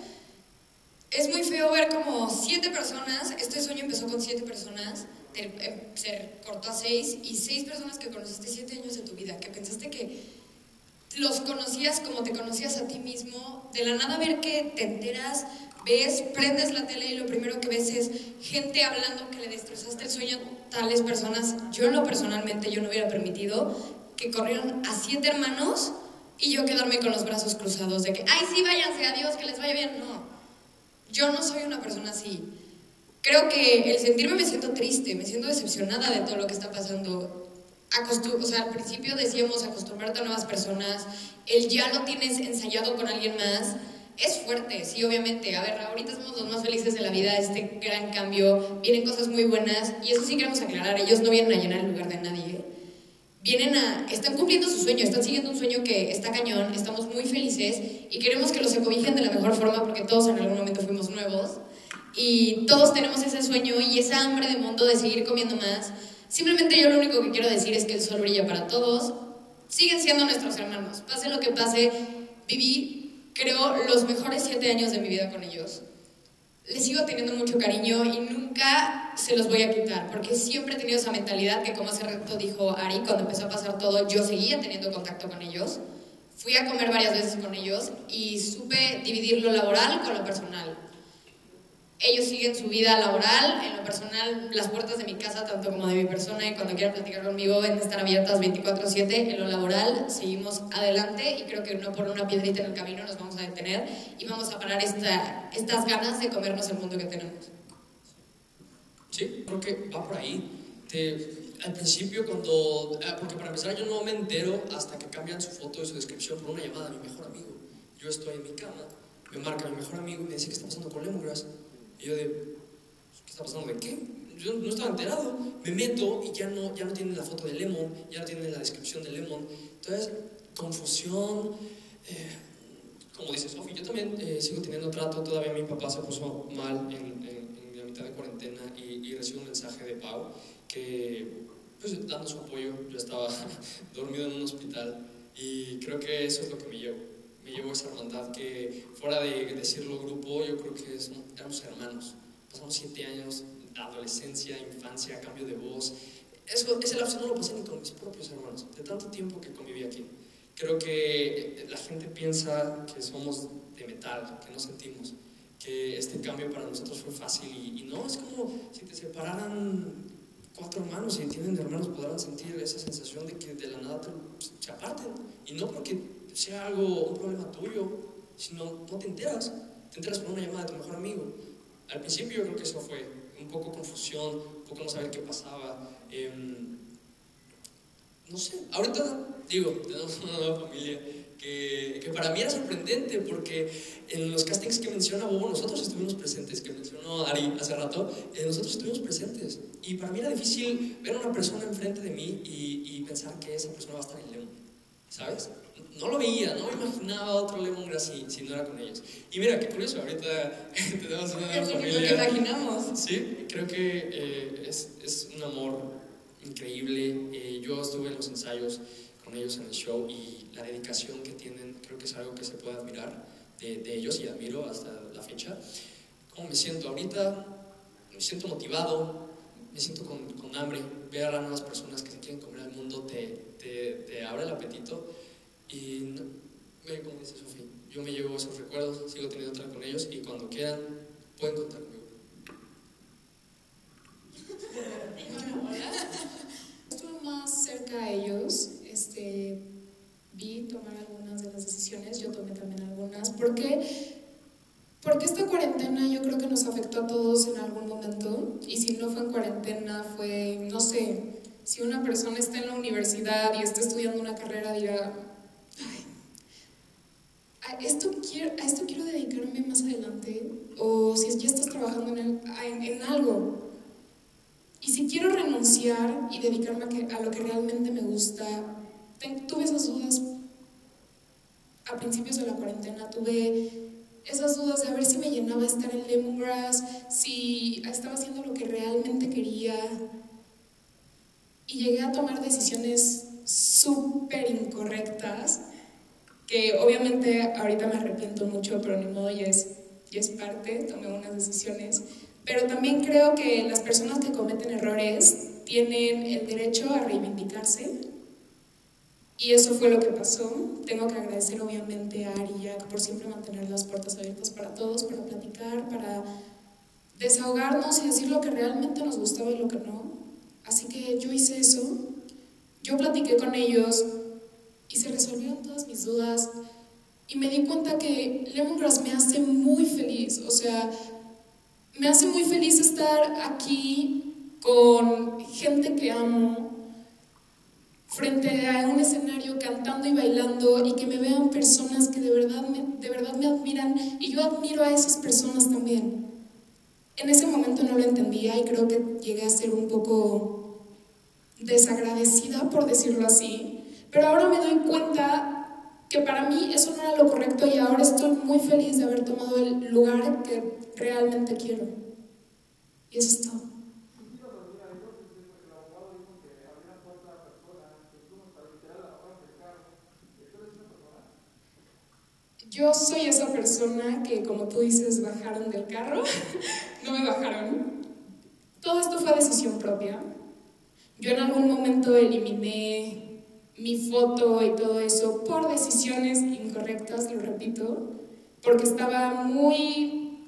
Es muy feo ver como siete personas, este sueño empezó con siete personas, eh, se cortó a seis, y seis personas que conociste siete años de tu vida, que pensaste que los conocías como te conocías a ti mismo, de la nada ver que te enteras, ves, prendes la tele y lo primero que ves es gente hablando que le destrozaste el sueño a tales personas. Yo en lo personalmente yo no hubiera permitido que corrieran a siete hermanos y yo quedarme con los brazos cruzados de que, ay, sí, váyanse, adiós, que les vaya bien. No, yo no soy una persona así. Creo que el sentirme me siento triste, me siento decepcionada de todo lo que está pasando. Acostu- o sea, al principio decíamos acostumbrarte a nuevas personas, el ya lo tienes ensayado con alguien más, es fuerte, sí, obviamente. A ver, ahorita somos los más felices de la vida, este gran cambio, vienen cosas muy buenas, y eso sí queremos aclarar, ellos no vienen a llenar el lugar de nadie. Vienen a, están cumpliendo su sueño, están siguiendo un sueño que está cañón, estamos muy felices y queremos que los acobijen de la mejor forma porque todos en algún momento fuimos nuevos y todos tenemos ese sueño y esa hambre de mundo de seguir comiendo más. Simplemente yo lo único que quiero decir es que el sol brilla para todos. Siguen siendo nuestros hermanos. Pase lo que pase, viví, creo, los mejores siete años de mi vida con ellos. Les sigo teniendo mucho cariño y nunca se los voy a quitar, porque siempre he tenido esa mentalidad que, como hace rato dijo Ari, cuando empezó a pasar todo, yo seguía teniendo contacto con ellos. Fui a comer varias veces con ellos y supe dividir lo laboral con lo personal. Ellos siguen su vida laboral, en lo personal, las puertas de mi casa, tanto como de mi persona, y cuando quieran platicar conmigo, estar abiertas 24/7. En lo laboral, seguimos adelante y creo que no por una piedrita en el camino nos vamos a detener y vamos a parar esta, estas ganas de comernos el mundo que tenemos. Sí, creo que va por ahí. Al principio cuando... ah, Porque para empezar yo no me entero hasta que cambian su foto y su descripción por una llamada a mi mejor amigo. Yo estoy en mi cama, me marca mi mejor amigo y me dice qué está pasando con Lemongrass. Y yo de... ¿Qué está pasando? ¿De qué? Yo no estaba enterado. Me meto y ya no, ya no tienen la foto de Lemon, ya no tienen la descripción de Lemon. Entonces, confusión... eh, como dice Sofi, yo también eh, sigo teniendo trato. Todavía mi papá se puso mal en la mitad de cuarentena y, y recibo un mensaje de Pau que, pues, dando su apoyo, yo estaba dormido en un hospital y creo que eso es lo que me llevo. Me llevo esa hermandad que, fuera de decirlo grupo, yo creo que es- éramos hermanos. Pasamos siete años, adolescencia, infancia, cambio de voz. Eso, ese lapso no lo pasé ni con mis propios hermanos, de tanto tiempo que conviví aquí. Creo que la gente piensa que somos de metal, que no sentimos, que este cambio para nosotros fue fácil y, y no, es como si te separaran cuatro hermanos y tienen hermanos podrán sentir esa sensación de que de la nada te- se aparten y no porque sea algo, un problema tuyo, sino no te enteras, te enteras por una llamada de tu mejor amigo. Al principio yo creo que eso fue un poco confusión, un poco no saber qué pasaba. em, no sé, ahorita digo, tenemos una nueva familia que, que para mí era sorprendente porque en los castings que menciona Bobo nosotros estuvimos presentes, que mencionó Ari hace rato, eh, nosotros estuvimos presentes. Y para mí era difícil ver a una persona enfrente de mí y, y pensar que esa persona va a estar en Lemon, ¿sabes? No lo veía, no me imaginaba otro Lemongrass si, si no era con ellos. Y mira, qué curioso, ahorita tenemos una Es lo que, familia. imaginamos. Sí, creo que eh, es, es un amor increíble. Eh, yo estuve en los ensayos con ellos en el show y la dedicación que tienen creo que es algo que se puede admirar de, de ellos y admiro hasta la fecha. ¿Cómo me siento ahorita? Me siento motivado, me siento con, con hambre. Ver a nuevas personas que se quieren comer al mundo te, te, te abre el apetito y, ve como dice Sofía, yo me llevo esos recuerdos, sigo teniendo trato con ellos y cuando quieran pueden contar conmigo. Estuve más cerca a ellos, este, vi tomar algunas de las decisiones, yo tomé también algunas, porque porque esta cuarentena yo creo que nos afectó a todos en algún momento y si no fue en cuarentena fue, no sé, si una persona está en la universidad y está estudiando una carrera dirá, "Ay, a esto quiero, a esto quiero dedicarme más adelante o si ya estás trabajando en, en- en algo, y si quiero renunciar y dedicarme a, que- a lo que realmente me gusta, ten- tuve esas dudas a principios de la cuarentena, tuve esas dudas de a ver si me llenaba estar en Lemongrass, si estaba haciendo lo que realmente quería. Y llegué a tomar decisiones súper incorrectas, que obviamente ahorita me arrepiento mucho, pero ni modo, ya es, ya es parte, tomé unas decisiones. Pero también creo que las personas que cometen errores tienen el derecho a reivindicarse. Y eso fue lo que pasó. Tengo que agradecer obviamente a Ari y por siempre mantener las puertas abiertas para todos, para platicar, para desahogarnos y decir lo que realmente nos gustaba y lo que no. Así que yo hice eso. Yo platiqué con ellos y se todas mis dudas. Y me di cuenta que Lemongrass me hace muy feliz. O sea, me hace muy feliz estar aquí con gente que amo, frente a un escenario cantando y bailando y que me vean personas que de verdad me, de verdad me admiran y yo admiro a esas personas también. En ese momento no lo entendía y creo que llegué a ser un poco desagradecida, por decirlo así, pero ahora me doy cuenta que para mí eso no era lo correcto y ahora estoy muy feliz de haber tomado el lugar que realmente quiero. Y eso es todo. Yo soy esa persona que, como tú dices, bajaron del carro. no me bajaron. Todo esto fue decisión propia. Yo en algún momento eliminé mi foto y todo eso por decisiones incorrectas, lo repito, porque estaba muy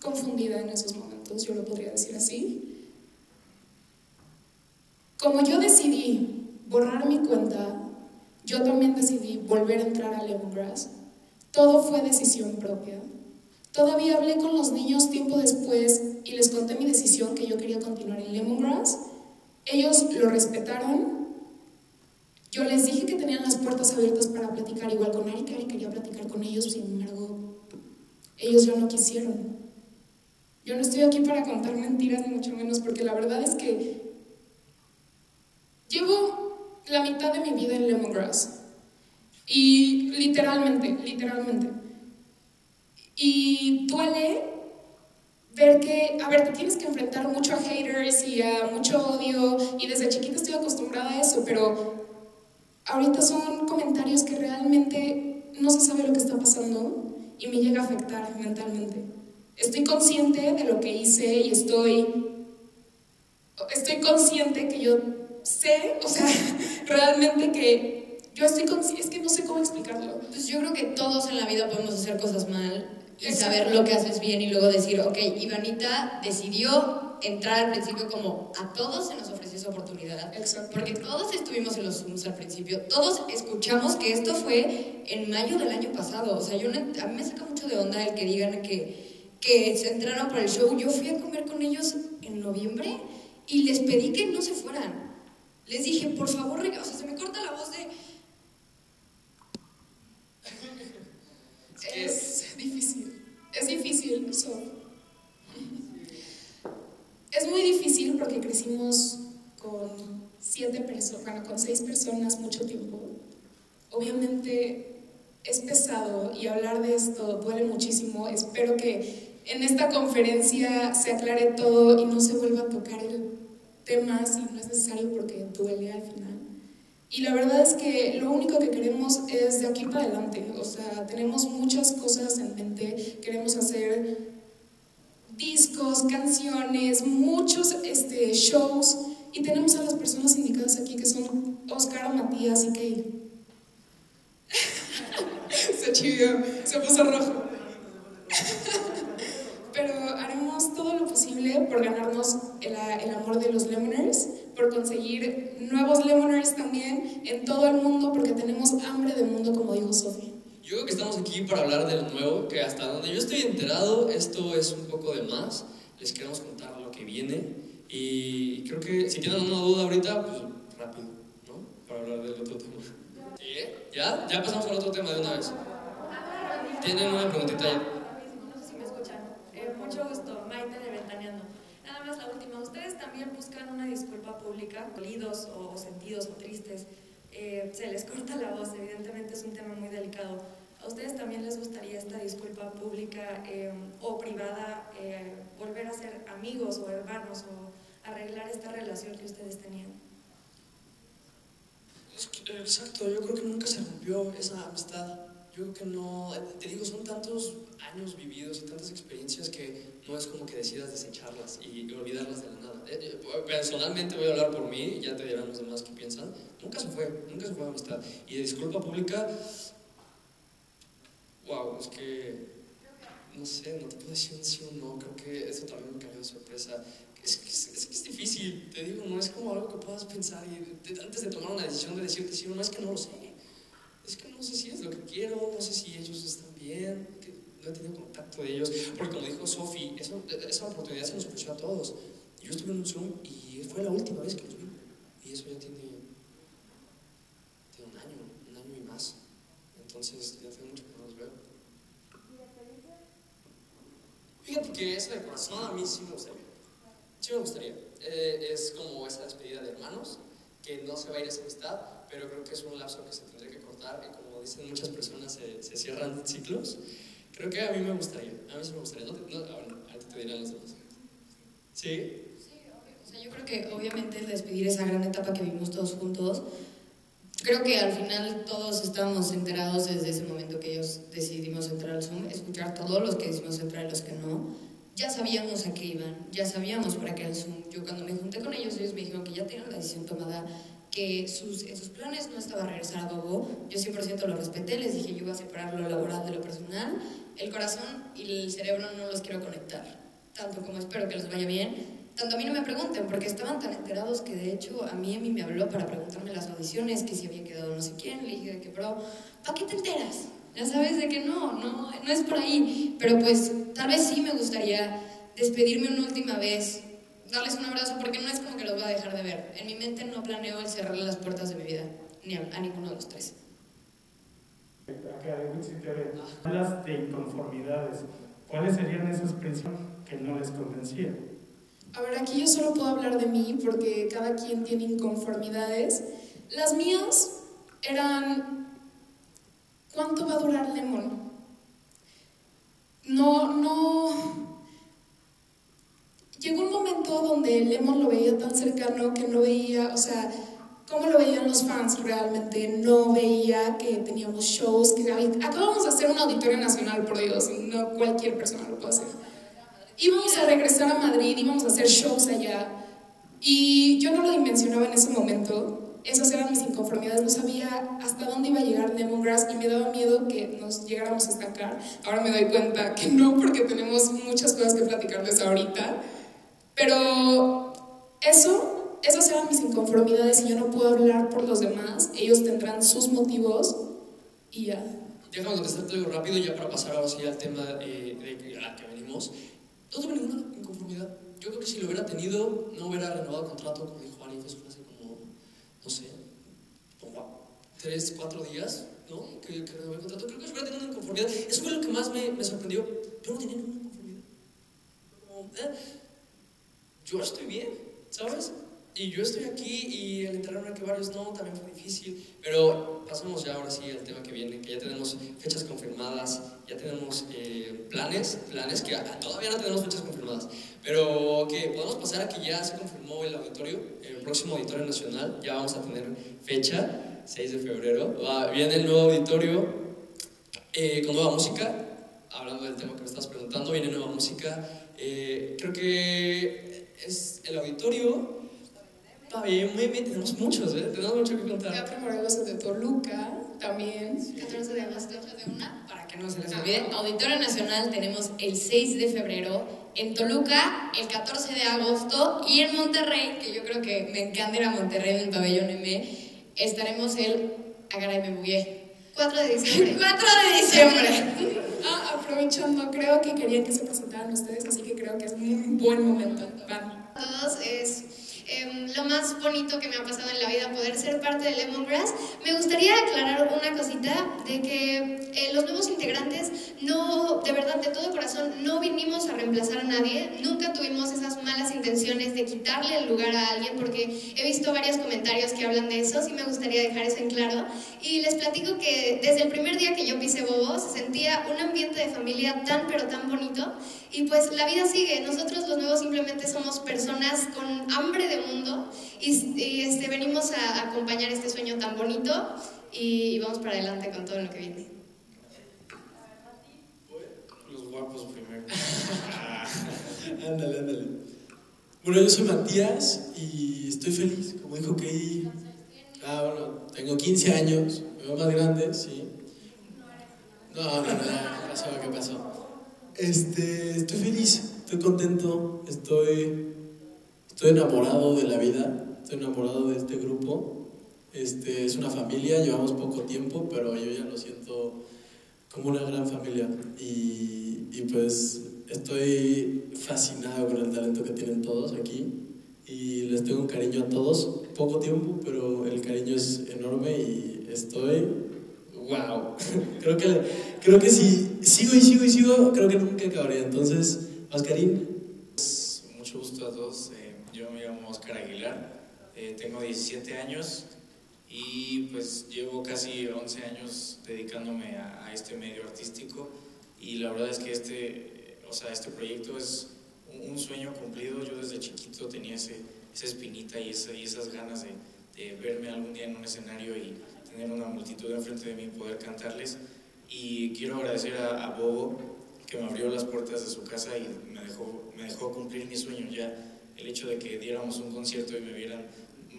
confundida en esos momentos, yo lo podría decir así. Como yo decidí borrar mi cuenta, yo también decidí volver a entrar a Lemongrass. Todo fue decisión propia. Todavía hablé con los niños tiempo después y les conté mi decisión que yo quería continuar en Lemongrass. Ellos lo respetaron. Yo les dije que tenían las puertas abiertas para platicar igual con Ari, que quería platicar con ellos, sin embargo, ellos ya no quisieron. Yo no estoy aquí para contar mentiras, ni mucho menos, porque la verdad es que llevo la mitad de mi vida en Lemongrass. Y literalmente, literalmente. Y duele ver que, a ver, te tienes que enfrentar mucho a haters y a mucho odio, y desde chiquita estoy acostumbrada a eso, pero ahorita son comentarios que realmente no se sabe lo que está pasando y me llega a afectar mentalmente. Estoy consciente de lo que hice y estoy, estoy consciente que yo sé, o sea, realmente que yo estoy consciente, es que no sé cómo explicarlo. Pues yo creo que todos en la vida podemos hacer cosas mal y saber lo que haces bien y luego decir, ok, Ivanita decidió entrar al principio como a todos se nos ofreció esa oportunidad. Exacto. Porque todos estuvimos en los Zooms al principio, todos escuchamos que esto fue en mayo del año pasado. O sea, yo a mí me saca mucho de onda el que digan que, que se entraron para el show. Yo fui a comer con ellos en noviembre y les pedí que no se fueran. Les dije, por favor, rega-". o sea, se me corta la voz de... Es difícil. Es difícil, so. Es muy difícil porque crecimos con siete personas, bueno, con seis personas mucho tiempo. Obviamente es pesado y hablar de esto duele muchísimo. Espero que en esta conferencia se aclare todo y no se vuelva a tocar el tema si no es necesario porque duele al final. Y la verdad es que lo único que queremos es de aquí para adelante. O sea, tenemos muchas cosas en mente. Queremos hacer discos, canciones, muchos este, shows. Y tenemos a las personas indicadas aquí que son Oscar, Matías y Kay. se chivió, se puso rojo. Pero haremos todo lo posible por ganarnos el, el amor de los Lemoners, por conseguir nuevos Lemoners también en todo el mundo, porque tenemos hambre de mundo, como dijo Sophie. Yo creo que estamos aquí para hablar de lo nuevo, que hasta donde yo estoy enterado, esto es un poco de más. Les queremos contar lo que viene. Y creo que si tienen una duda ahorita, pues rápido, ¿no? Para hablar del otro tema. ¿Sí? ¿Ya? Ya pasamos al otro tema de una vez. Tienen una preguntita ya. No sé si me escuchan. Eh, mucho gusto, Maite de Ventaneando. Nada más la última. ¿Ustedes también buscan una disculpa pública, dolidos o sentidos o tristes? Eh, se les corta la voz, evidentemente es un tema muy delicado. ¿A ustedes también les gustaría esta disculpa pública eh, o privada, eh, volver a ser amigos o hermanos o arreglar esta relación que ustedes tenían? Eh, Exacto, yo creo que nunca se rompió esa amistad. Yo creo que no, eh, te digo, son tantos años vividos y tantas experiencias que no es como que decidas desecharlas y olvidarlas de la nada. Eh, Personalmente voy a hablar por mí ya te dirán los demás qué piensan. Nunca se fue, nunca se fue amistad. Y de disculpa pública, wow, es que no sé, no te puedo decir un sí o no, creo que eso también me cayó de sorpresa. Es que es, es es difícil, te digo, no es como algo que puedas pensar y de- antes de tomar una decisión de decirte sí o no, es que no lo sé. Es que no sé si es lo que quiero, no sé si ellos están bien, que no he tenido contacto de ellos. Porque como dijo Sofi, esa, esa oportunidad se nos ofreció a todos. Yo estuve en un Zoom y fue la última vez que los vi. Y eso ya tiene, tiene un año, un año y más. Entonces ya hace mucho que no los veo. Fíjate que eso de corazón a mí sí me gustaría. Sí me gustaría. Eh, es como esa despedida de hermanos, que no se va a ir esa amistad, pero creo que es un lapso que se tendría que cortar y como dicen muchas personas, se, se cierran ciclos. Creo que a mí me gustaría, a mí sí me gustaría. No, no, ah, ahorita te dirán los demás. ¿Sí? O sea, yo creo que obviamente el despedir esa gran etapa que vivimos todos juntos, creo que al final todos estábamos enterados desde ese momento que ellos decidimos entrar al Zoom, escuchar todos los que decidimos entrar y los que no. Ya sabíamos a qué iban, ya sabíamos para qué era Zoom. Yo cuando me junté con ellos, ellos me dijeron que ya tenían la decisión tomada, que sus, en sus planes no estaba regresar a Bobo. Yo 100% lo respeté, les dije yo voy a separar lo laboral de lo personal. El corazón y el cerebro no los quiero conectar, tanto como espero que les vaya bien, tanto a mí no me pregunten, porque estaban tan enterados que de hecho a mí, mí me habló para preguntarme las audiciones, que si había quedado no sé quién, le dije que, bro, ¿para qué te enteras? Ya sabes de que no, no, no es por ahí, pero pues tal vez sí me gustaría despedirme una última vez, darles un abrazo, porque no es como que los voy a dejar de ver. En mi mente no planeo el cerrarle las puertas de mi vida, ni a, a ninguno de los tres. Hablas de inconformidades. ¿Cuáles serían esos principios que no les convencían? A ver, aquí yo solo puedo hablar de mí porque cada quien tiene inconformidades. Las mías eran, ¿cuánto va a durar Lemon? No, no... Llegó un momento donde Lemon lo veía tan cercano que no veía, o sea, cómo lo veían los fans realmente. No veía que teníamos shows, que acabamos de hacer un auditorio nacional, por Dios, no cualquier persona lo puede hacer. Íbamos a regresar a Madrid, íbamos a hacer shows allá. Y yo no lo dimensionaba en ese momento. Esas eran mis inconformidades. No sabía hasta dónde iba a llegar Lemongrass y me daba miedo que nos llegáramos a estancar. Ahora me doy cuenta que no, porque tenemos muchas cosas que platicarles ahorita. Pero eso, esas eran mis inconformidades y yo no puedo hablar por los demás. Ellos tendrán sus motivos y ya. Déjame contestarte algo rápido ya para pasar ahora sí al tema eh, de que, a que venimos. No tuve ninguna inconformidad. Yo creo que si lo hubiera tenido, no hubiera renovado contrato, como dijo Ari, eso fue hace como, no sé, como tres, cuatro días, ¿no? Que, que renové el contrato. Creo que si hubiera tenido una inconformidad. Eso fue lo que más me, me sorprendió. Yo no tenía ninguna inconformidad. Como, eh, yo estoy bien, ¿sabes? Y yo estoy aquí y al enterarme a que varios no, también fue difícil. Pero pasamos ya ahora sí al tema que viene, que ya tenemos fechas confirmadas, ya tenemos eh, planes, planes que todavía no tenemos fechas confirmadas. Pero que podemos pasar a que ya se confirmó el auditorio, el próximo auditorio nacional, ya vamos a tener fecha, 6 de febrero. Viene el nuevo auditorio eh, con nueva música, hablando del tema que me estás preguntando, viene nueva música. Eh, creo que es el auditorio. Está bien, muy bien, tenemos muchos, ¿eh? Tenemos mucho que contar. Teatro Morelos de Toluca también. 14 de agosto de una, para que no se les olvide. Auditorio Nacional tenemos el 6 de febrero, en Toluca el 14 de agosto y en Monterrey, que yo creo que me encanta ir a Monterrey en el pabellón M, estaremos el Agaray me bugué. 4 de diciembre. 4 de diciembre. Ah, aprovechando, creo que querían que se presentaran ustedes, así que creo que es un buen momento. Van. todos es em, lo más bonito que me ha pasado en la vida poder ser parte de Lemongrass. Me gustaría aclarar una cosita de que eh, los nuevos integrantes no, de verdad, de todo corazón, no vinimos a reemplazar a nadie. Nunca tuvimos esas malas intenciones de quitarle el lugar a alguien porque he visto varios comentarios que hablan de eso. Sí me gustaría dejar eso en claro. Y les platico que desde el primer día que yo pisé Bobo se sentía un ambiente de familia tan pero tan bonito y pues la vida sigue. Nosotros los nuevos simplemente somos personas con hambre de mundo y, y, este, venimos a acompañar este sueño tan bonito y, y vamos para adelante con todo lo que viene. Los guapos primero. ándale, ándale. Bueno, yo soy Matías y estoy feliz, como dijo Kay. Ah, bueno, tengo 15 años, me veo más grande, sí. No, no, no, ¿qué pasó? ¿Qué pasó? Este, estoy feliz, estoy contento, estoy, estoy enamorado de la vida, estoy enamorado de este grupo. Este, es una familia, llevamos poco tiempo, pero yo ya lo siento como una gran familia. Y, y pues estoy fascinado con el talento que tienen todos aquí. Y les tengo un cariño a todos, poco tiempo, pero el cariño es enorme y estoy wow. creo que creo que si sigo y sigo y sigo, creo que nunca acabaría. Entonces, Oscarín, Pues, mucho gusto a todos. Eh, yo me llamo Oscar Aguilar, tengo 17 años y pues llevo casi 11 años dedicándome a, a este medio artístico y la verdad es que este, o sea, este proyecto es un, un sueño cumplido. Yo desde chiquito tenía ese, esa espinita y, esa- y esas ganas de, de verme algún día en un escenario y tener una multitud enfrente de mí y poder cantarles. Y quiero agradecer a, a Bobo que me abrió las puertas de su casa y me dejó, me dejó cumplir mi sueño. Ya el hecho de que diéramos un concierto y me vieran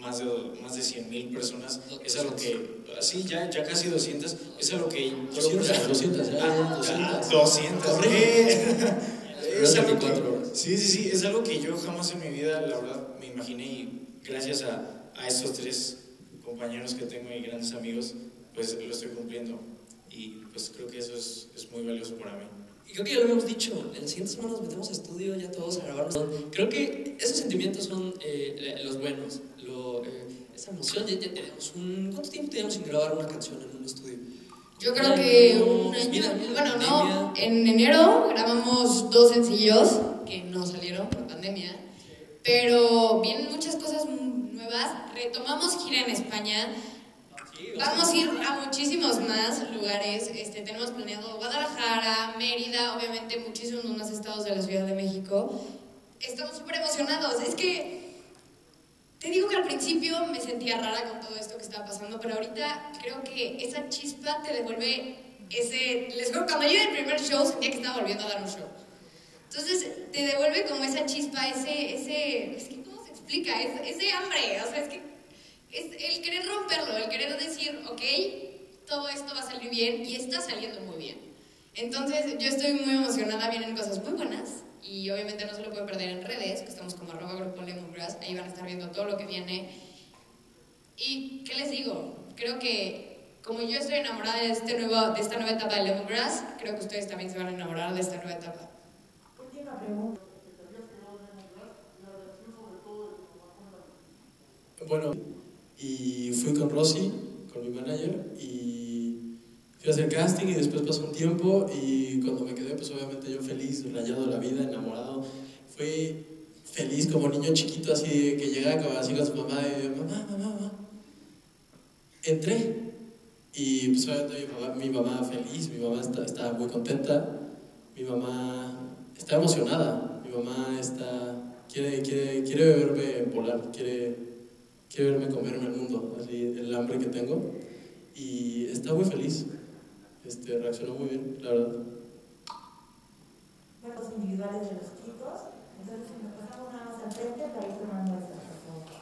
más de, más de 100 mil personas, es algo que, sí, ya, ya casi 200, es algo que yo... 200, 200, ya, Ah, 200. 200, Correcto. ¿qué? Es algo que- 24 horas. Sí, sí, sí, es algo que yo jamás en mi vida, la verdad, me imaginé y gracias a, a estos tres compañeros que tengo y grandes amigos, pues lo estoy cumpliendo. Y pues creo que eso es, es muy valioso para mí. Y creo que ya lo habíamos dicho, en las siguientes semanas metemos a estudio ya todos a grabarnos. Creo que esos sentimientos son eh, los buenos, lo, esa emoción. Ya, ya tenemos un, ¿Cuánto tiempo teníamos sin grabar una canción en un estudio? Yo creo que un año. mira, mira, Bueno, no. En enero grabamos dos sencillos que no salieron por pandemia. Pero vienen muchas cosas nuevas. Retomamos gira en España. Vamos a ir a muchísimos más lugares. Este, tenemos planeado Guadalajara, Mérida, obviamente muchísimos más estados de la Ciudad de México. Estamos súper emocionados. Es que te digo que al principio me sentía rara con todo esto que estaba pasando, pero ahorita creo que esa chispa te devuelve ese... Les juro, cuando yo en el primer show sentía que estaba volviendo a dar un show. Entonces te devuelve como esa chispa, ese... ese es que, ¿cómo se explica? Es- ese hambre, o sea, es que es el querer romperlo, el querer decir, ok, todo esto va a salir bien y está saliendo muy bien. Entonces yo estoy muy emocionada, vienen cosas muy buenas y obviamente no se lo puede perder en redes, que estamos como arroba grupo Lemongrass, ahí van a estar viendo todo lo que viene. Y, ¿qué les digo? Creo que como yo estoy enamorada de, este nuevo, de esta nueva etapa de Lemongrass, creo que ustedes también se van a enamorar de esta nueva etapa. Última pregunta. Bueno, y fui con Rosy, con mi manager, y fui a hacer casting y después pasó un tiempo y cuando me quedé, pues obviamente yo feliz, rayado la vida, enamorado. Fui feliz como niño chiquito, así que llegaba así con su mamá y yo, mamá, mamá, mamá. Entré y pues obviamente mi mamá, mi mamá feliz, mi mamá está- estaba muy contenta, mi mamá está emocionada, mi mamá está, quiere, quiere, quiere verme volar, quiere, quiere verme comerme el mundo, así el hambre que tengo y está muy feliz, este, reaccionó muy bien, la verdad. Juegos individuales de los chicos. Entonces, si nos pasamos nada más al frente, para ir tomando muestras, por favor.